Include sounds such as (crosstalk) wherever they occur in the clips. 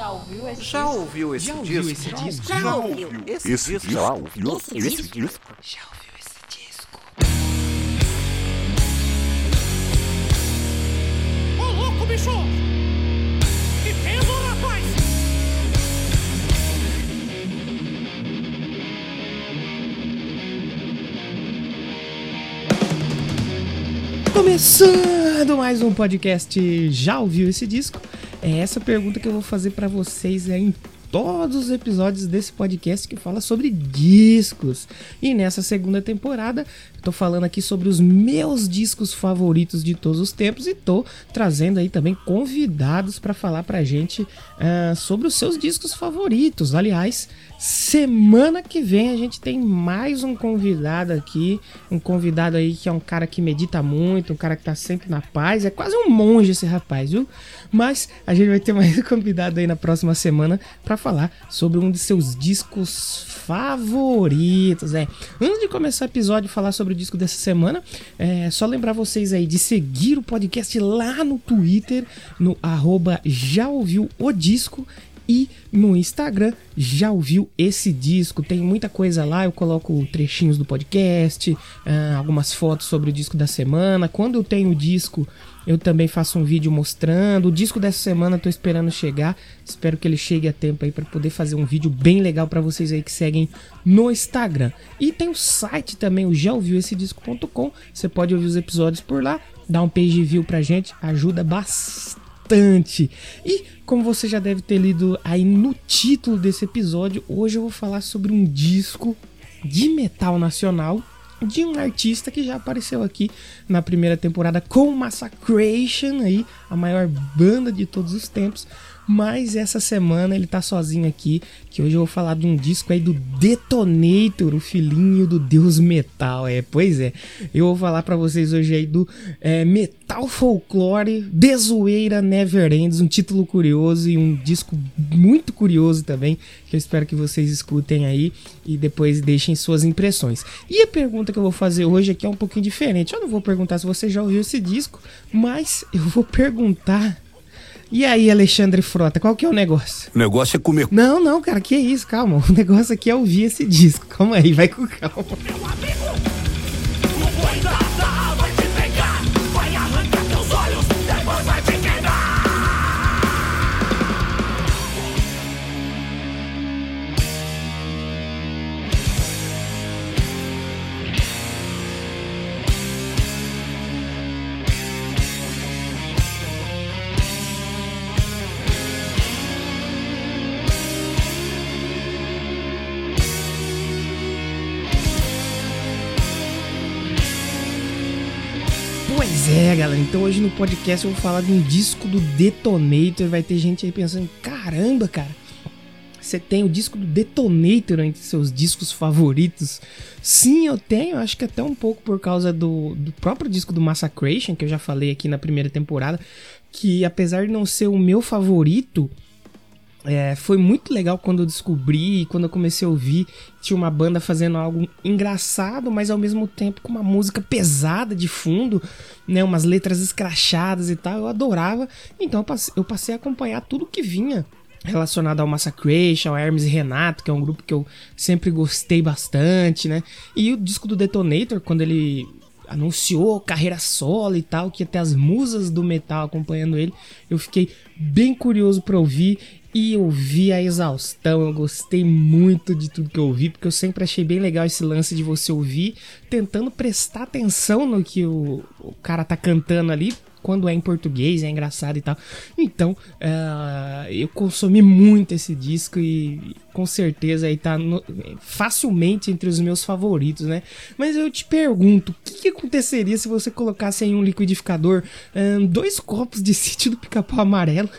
Já ouviu esse Já disco? ouviu esse Já disco? ouviu esse disco? Já ouviu esse, Esse disco? já ouviu Esse esse disco? disco? Já ouviu esse disco? Ô louco, bicho! Que peso, rapaz! Começando mais um podcast, já ouviu esse disco? É essa pergunta que eu vou fazer pra vocês é todos os episódios desse podcast que fala sobre discos. E nessa segunda temporada, tô falando aqui sobre os meus discos favoritos de todos os tempos e tô trazendo aí também convidados pra falar pra gente ah, sobre os seus discos favoritos. Aliás, semana que vem a gente tem mais um convidado aqui, um convidado aí que é um cara que medita muito, um cara que tá sempre na paz, é quase um monge esse rapaz, viu? Mas a gente vai ter mais (laughs) um convidado aí na próxima semana pra falar sobre um de seus discos favoritos, é. Antes de começar o episódio e falar sobre o disco dessa semana, é só lembrar vocês aí de seguir o podcast lá no Twitter, no arroba já ouviu o disco e no Instagram já ouviu esse disco. Tem muita coisa lá. Eu coloco trechinhos do podcast, ah, algumas fotos sobre o disco da semana. Quando eu tenho o disco, eu também faço um vídeo mostrando. O disco dessa semana tô esperando chegar. Espero que ele chegue a tempo aí para poder fazer um vídeo bem legal para vocês aí que seguem no Instagram. E tem o site também, o já ouviu esse disco.com. Você pode ouvir os episódios por lá. Dá um page view pra gente, ajuda bastante bastante. E como você já deve ter lido aí no título desse episódio, hoje eu vou falar sobre um disco de metal nacional de um artista que já apareceu aqui na primeira temporada com Massacration aí, a maior banda de todos os tempos. Mas essa semana ele tá sozinho aqui, que hoje eu vou falar de um disco aí do Detonator, o filhinho do Deus Metal. É, pois é. Eu vou falar pra vocês hoje aí do é, Metal Folklore, The Zoeira Never Ends, um título curioso e um disco muito curioso também, que eu espero que vocês escutem aí e depois deixem suas impressões. E a pergunta que eu vou fazer hoje aqui é um pouquinho diferente. Eu não vou perguntar se você já ouviu esse disco, mas eu vou perguntar e aí, Alexandre Frota, qual que é o negócio? O negócio é comer. Não, não, cara, que isso, calma. (laughs) O negócio aqui é ouvir esse disco. Calma aí, vai com calma. Meu amigo! É, galera. Então hoje no podcast eu vou falar de um disco do Detonator. Vai ter gente aí pensando, caramba, cara. Você tem o disco do Detonator entre seus discos favoritos? Sim, eu tenho. Acho que até um pouco por causa do, do próprio disco do Massacration, que eu já falei aqui na primeira temporada. Que apesar de não ser o meu favorito, é, foi muito legal quando eu descobri, quando eu comecei a ouvir, tinha uma banda fazendo algo engraçado, mas ao mesmo tempo com uma música pesada de fundo, né, umas letras escrachadas e tal, eu adorava. Então eu passei, a acompanhar tudo que vinha relacionado ao Massacration, ao Hermes e Renato, que é um grupo que eu sempre gostei bastante, né? E o disco do Detonator, quando ele anunciou carreira solo e tal, que ter as musas do metal acompanhando ele, eu fiquei bem curioso para ouvir e eu vi a exaustão, eu gostei muito de tudo que eu ouvi, porque eu sempre achei bem legal esse lance de você ouvir, tentando prestar atenção no que o, o cara tá cantando ali, quando é em português, é engraçado e tal. Então, eh, eu consumi muito esse disco e com certeza aí tá no- facilmente entre os meus favoritos, né? Mas eu te pergunto, o que, que aconteceria se você colocasse em um liquidificador ahn, dois copos de (laughs) sítio do pica-pau amarelo,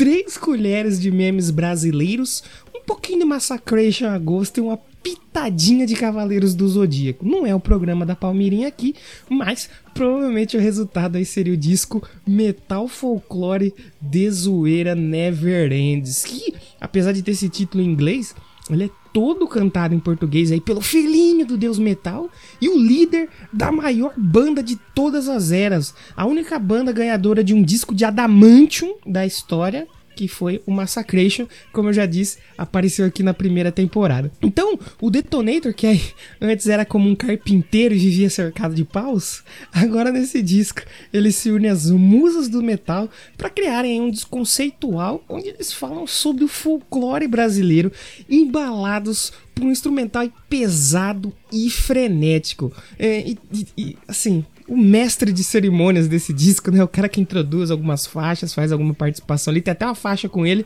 três colheres de memes brasileiros, um pouquinho de Massacration a gosto e uma pitadinha de Cavaleiros do Zodíaco. Não é o programa da Palmeirinha aqui, mas provavelmente o resultado aí seria o disco Metal Folklore de Zoeira Never Ends, que apesar de ter esse título em inglês, ele é todo cantado em português aí pelo filhinho do Deus Metal e o líder da maior banda de todas as eras, a única banda ganhadora de um disco de adamantium da história, que foi o Massacration, como eu já disse, apareceu aqui na primeira temporada. Então, o Detonator, que aí, antes era como um carpinteiro e vivia cercado de paus, agora nesse disco ele se une às musas do metal para criarem um disco conceitual onde eles falam sobre o folclore brasileiro, embalados por um instrumental pesado e frenético. É, e- e, assim, o mestre de cerimônias desse disco, né? O cara que introduz algumas faixas, faz alguma participação ali, tem até uma faixa com ele.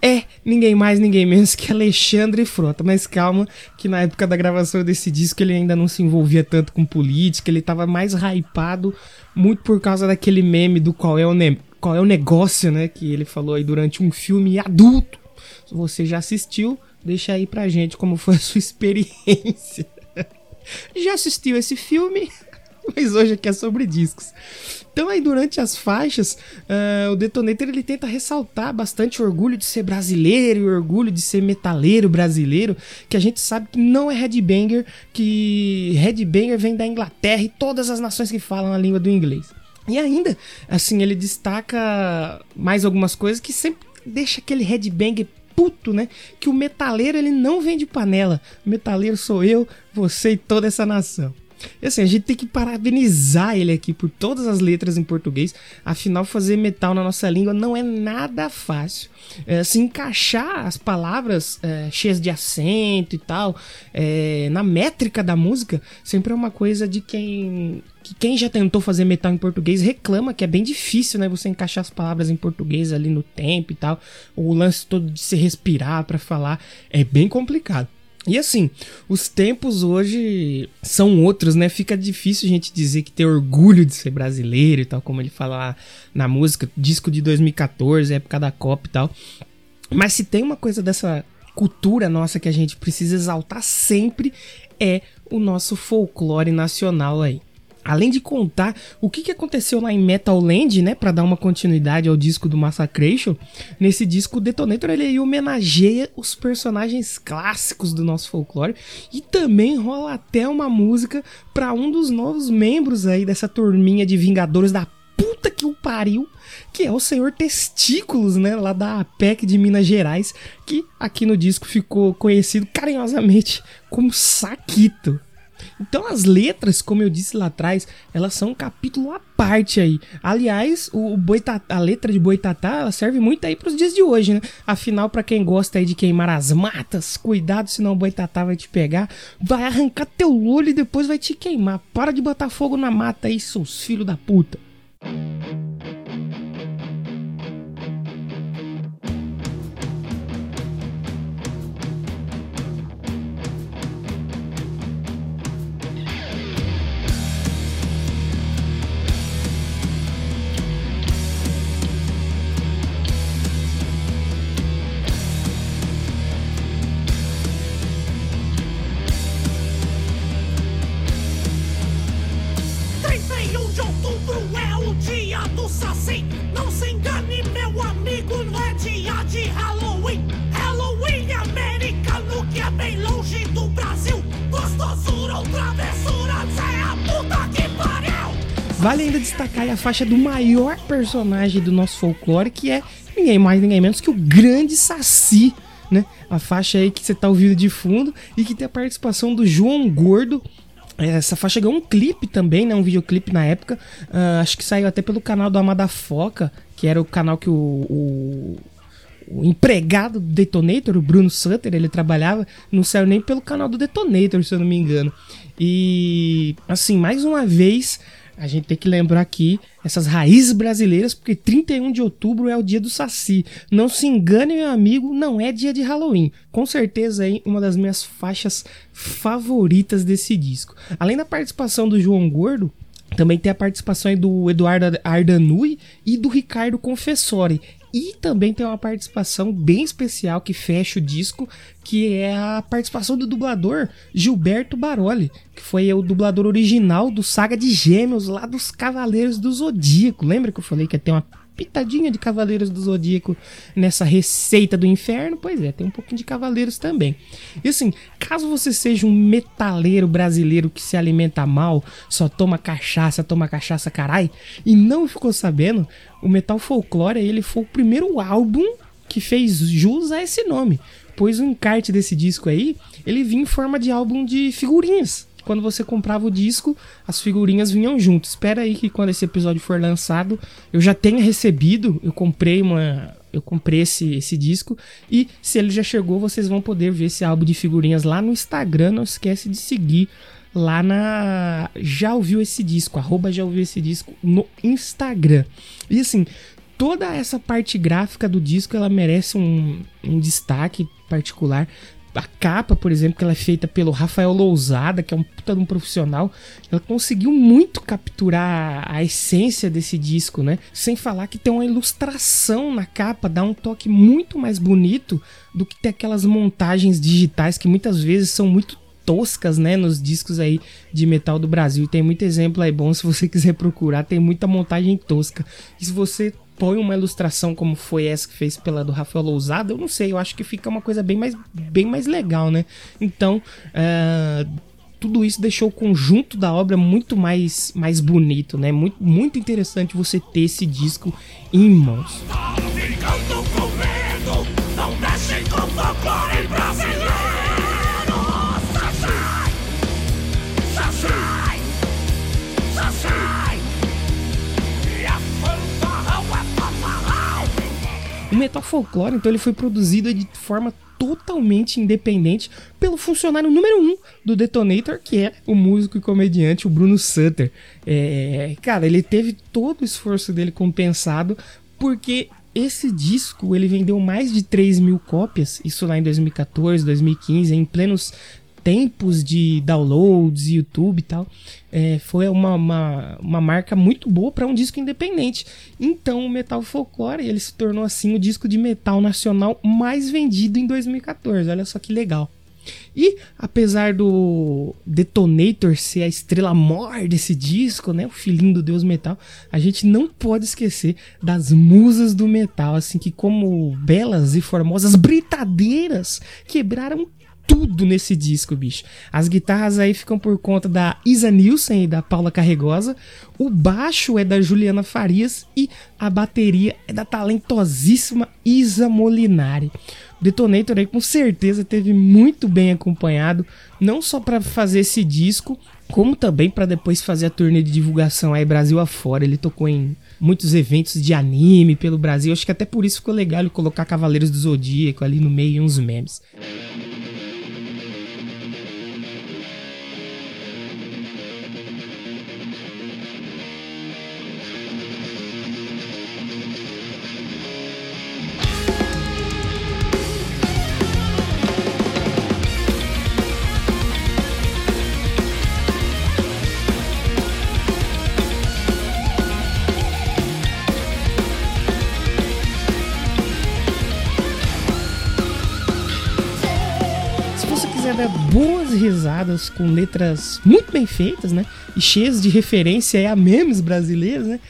É ninguém mais, ninguém menos que Alexandre Frota. Mas calma, que na época da gravação desse disco ele ainda não se envolvia tanto com política, ele tava mais hypado, muito por causa daquele meme do qual é o, ne qual é o negócio, né? Que ele falou aí durante um filme adulto. Se você já assistiu, deixa aí pra gente como foi a sua (laughs) experiência. Já assistiu esse filme? (laughs) Mas hoje aqui é sobre discos. Então aí durante as faixas, ah, o Detonator ele tenta ressaltar bastante o orgulho de ser brasileiro e o orgulho de ser metaleiro brasileiro, que a gente sabe que não é headbanger, que headbanger vem da Inglaterra e todas as nações que falam a língua do inglês. E ainda, assim, ele destaca mais algumas coisas que sempre deixa aquele headbanger puto, né? Que o metaleiro ele não vem de panela. O metaleiro sou eu, você e toda essa nação. E assim, a gente tem que parabenizar ele aqui por todas as letras em português. Afinal, fazer metal na nossa língua não é nada fácil. É, se encaixar as palavras é, cheias de acento e tal é, na métrica da música sempre é uma coisa de quem que quem já tentou fazer metal em português reclama que é bem difícil, né? Você encaixar as palavras em português ali no tempo e tal. O lance todo de se respirar pra falar é bem complicado. E assim, os tempos hoje são outros, né? Fica difícil a gente dizer que tem orgulho de ser brasileiro e tal, como ele fala lá na música, disco de 2014, época da Copa e tal. Mas se tem uma coisa dessa cultura nossa que a gente precisa exaltar sempre é o nosso folclore nacional aí. Além de contar o que, aconteceu lá em Metal Land, né, para dar uma continuidade ao disco do Massacration, nesse disco o Detonator ele homenageia os personagens clássicos do nosso folclore e também rola até uma música para um dos novos membros aí dessa turminha de Vingadores da puta que o pariu, que é o Senhor Testículos, né, lá da APEC de Minas Gerais, que aqui no disco ficou conhecido carinhosamente como Saquito. Então as letras, como eu disse lá atrás, elas são um capítulo à parte aí. Aliás, o Boitatá, a letra de Boitatá, serve muito aí pros dias de hoje, né? Afinal, pra quem gosta aí de queimar as matas, cuidado, senão o Boitatá vai te pegar, vai arrancar teu olho e depois vai te queimar. Para de botar fogo na mata aí, seus filhos da puta. Vale ainda destacar a faixa do maior personagem do nosso folclore, que é ninguém mais, ninguém menos que o grande Saci, né? A faixa aí que você tá ouvindo de fundo e que tem a participação do João Gordo. Essa faixa ganhou um clipe também, né? Um videoclipe na época. Ah, acho que saiu até pelo canal do Amada Foca, que era o canal que o, o, o empregado do Detonator, o Bruno Sutter, ele trabalhava. Não saiu nem pelo canal do Detonator, se eu não me engano. E, assim, mais uma vez, a gente tem que lembrar aqui essas raízes brasileiras, porque 31 de outubro é o dia do Saci. Não se engane, meu amigo, não é dia de Halloween. Com certeza aí uma das minhas faixas favoritas desse disco. Além da participação do João Gordo, também tem a participação do Eduardo Ardanui e do Ricardo Confessori. E também tem uma participação bem especial que fecha o disco, que é a participação do dublador Gilberto Baroli, que foi o dublador original do Saga de Gêmeos, lá dos Cavaleiros do Zodíaco. Lembra que eu falei que ia ter uma pitadinha de Cavaleiros do Zodíaco nessa receita do inferno, pois é, tem um pouquinho de Cavaleiros também. E assim, caso você seja um metaleiro brasileiro que se alimenta mal, só toma cachaça, toma cachaça carai, e não ficou sabendo, o Metal Folklore ele foi o primeiro álbum que fez jus a esse nome. Pois o encarte desse disco aí, ele vinha em forma de álbum de figurinhas quando você comprava o disco, as figurinhas vinham junto. Espera aí que quando esse episódio for lançado, eu já tenha recebido, eu comprei uma eu comprei esse, esse disco e se ele já chegou, vocês vão poder ver esse álbum de figurinhas lá no Instagram, não esquece de seguir lá na já ouviu esse disco, arroba já ouviu esse disco no Instagram. E assim, toda essa parte gráfica do disco ela merece um, um destaque particular a capa, por exemplo, que ela é feita pelo Rafael Lousada, que é um puta de um profissional, ela conseguiu muito capturar a essência desse disco, né? Sem falar que tem uma ilustração na capa, dá um toque muito mais bonito do que ter aquelas montagens digitais que muitas vezes são muito toscas, né, nos discos aí de metal do Brasil. Tem muito exemplo aí bom se você (laughs) quiser procurar, tem muita montagem tosca. E se você põe uma ilustração como foi essa que fez pela do Rafael Lousada, eu não sei, eu acho que fica uma coisa bem mais, bem mais legal, né? Então, uh, tudo isso deixou o conjunto da obra muito mais, mais bonito, né? Muito, muito interessante você ter esse disco em mãos. Tá O Metal Folklore, então, ele foi produzido de forma totalmente independente pelo funcionário número um do Detonator, que é o músico e comediante, o Bruno Sutter. É, cara, ele teve todo o esforço dele compensado, porque esse disco ele vendeu mais de 3 mil cópias, isso lá em 2014, 2015, em plenos tempos de downloads, YouTube e tal, é, foi uma, uma, uma, marca muito boa para um disco independente. Então o Metal Folklore ele se tornou assim o disco de metal nacional mais vendido em 2014. Olha só que legal. E apesar do Detonator ser a estrela maior desse disco, né, o filhinho do Deus Metal, a gente não pode esquecer das musas do metal, assim que como belas e formosas britadeiras quebraram tudo nesse disco, bicho. As guitarras aí ficam por conta da Isa Nielsen e da Paula Carregosa. O baixo é da Juliana Farias e a bateria é da talentosíssima Isa Molinari. Detonator aí com certeza teve muito bem acompanhado, não só para fazer esse disco, como também para depois fazer a turnê de divulgação aí Brasil afora. Ele tocou em muitos eventos de anime pelo Brasil. Acho que até por isso ficou legal ele colocar Cavaleiros do Zodíaco ali no meio e uns memes. Boas risadas com letras muito bem feitas, né? E cheias de referência a memes brasileiros, né?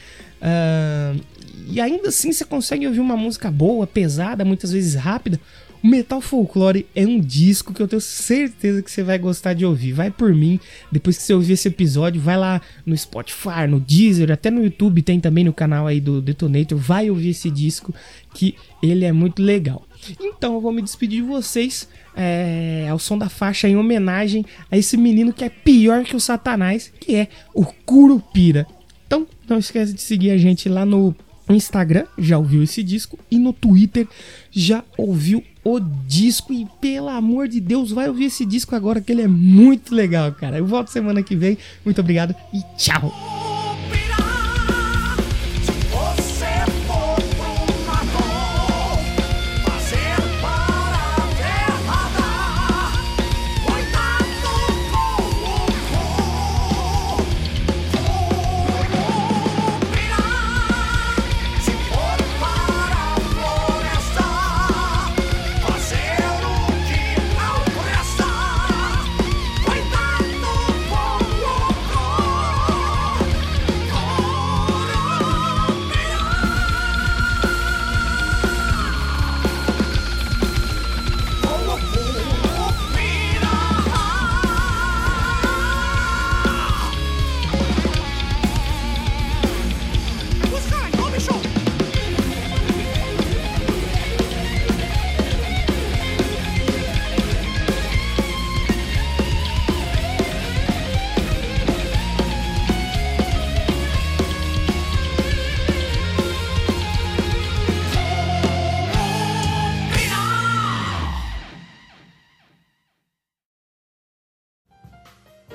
Uh, e ainda assim você consegue ouvir uma música boa, pesada, muitas vezes rápida. O Metal Folklore é um disco que eu tenho certeza que você vai gostar de ouvir. Vai por mim, depois que você ouvir esse episódio, vai lá no Spotify, no Deezer, até no YouTube, tem também no canal aí do Detonator. Vai ouvir esse disco que ele é muito legal. Então eu vou me despedir de vocês é, ao som da faixa em homenagem a esse menino que é pior que o Satanás, que é o Curupira. Então não esquece de seguir a gente lá no Instagram, já ouviu esse disco, e no Twitter já ouviu o disco. E pelo amor de Deus, vai ouvir esse disco agora que ele é muito legal, cara. Eu volto semana que vem. Muito obrigado e tchau!